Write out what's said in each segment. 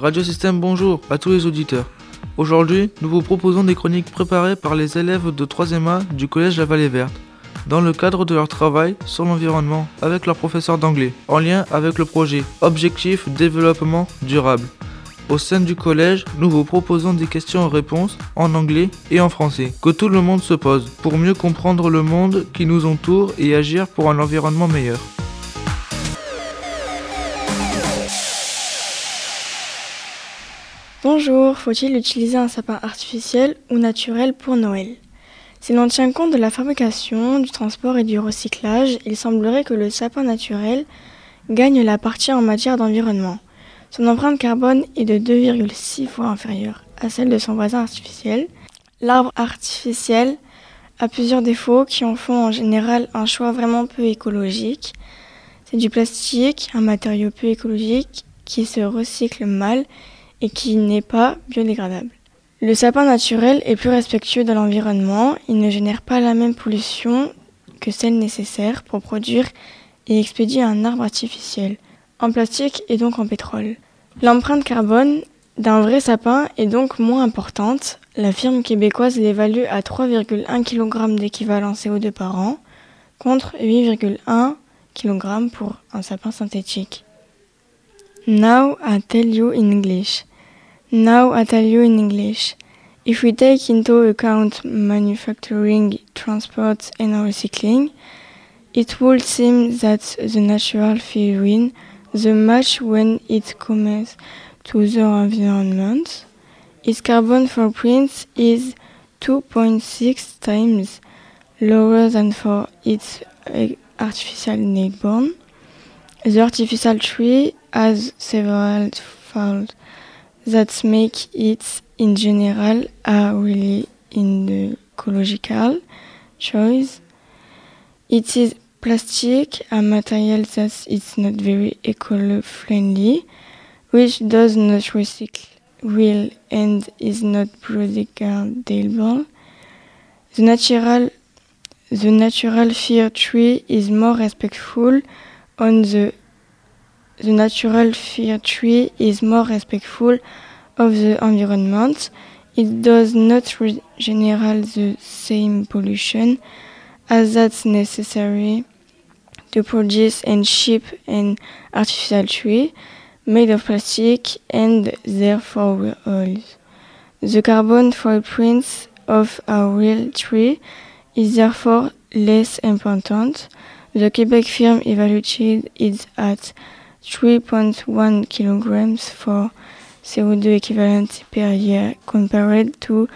Radio Système bonjour à tous les auditeurs. Aujourd'hui, nous vous proposons des chroniques préparées par les élèves de 3e A du Collège La Vallée Verte, dans le cadre de leur travail sur l'environnement avec leur professeur d'anglais, en lien avec le projet Objectif Développement Durable. Au sein du collège, nous vous proposons des questions-réponses en anglais et en français que tout le monde se pose pour mieux comprendre le monde qui nous entoure et agir pour un environnement meilleur. Bonjour, faut-il utiliser un sapin artificiel ou naturel pour Noël? Si l'on tient compte de la fabrication, du transport et du recyclage, il semblerait que le sapin naturel gagne la partie en matière d'environnement. Son empreinte carbone est de 2,6 fois inférieure à celle de son voisin artificiel. L'arbre artificiel a plusieurs défauts qui en font en général un choix vraiment peu écologique. C'est du plastique, un matériau peu écologique qui se recycle mal et qui n'est pas biodégradable. Le sapin naturel est plus respectueux de l'environnement, il ne génère pas la même pollution que celle nécessaire pour produire et expédier un arbre artificiel en plastique et donc en pétrole. L'empreinte carbone d'un vrai sapin est donc moins importante. La firme québécoise l'évalue à 3,1 kg d'équivalent CO2 par an contre 8,1 kg pour un sapin synthétique. Now I tell you in English. Now I tell you in English. If we take into account manufacturing, transport and recycling, it would seem that the natural win the match when it comes to the environment. Its carbon footprint is 2.6 times lower than for its uh, artificial neighbor. The artificial tree has several faults that make it, in general, a really in the ecological choice. It is plastic, a material that is not very eco-friendly, which does not recycle well and is not biodegradable. The natural, the natural fir tree is more respectful on the the natural fir tree is more respectful of the environment. It does not generate the same pollution as that's necessary to produce and ship an artificial tree made of plastic and therefore oils. The carbon footprint of a real tree is therefore less important. The Quebec firm evaluated it at 3.1 kilograms for CO2 equivalent per year compared to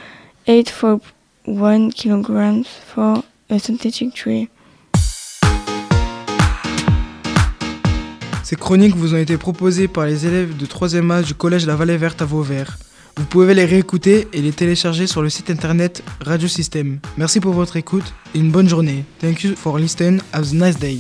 8.1 kilograms for a synthetic tree. Ces chroniques vous ont été proposées par les élèves de 3e A du Collège La Vallée Verte à Vauvert. Vous pouvez les réécouter et les télécharger sur le site internet Radio Système. Merci pour votre écoute et une bonne journée. Thank you for listening. Have a nice day.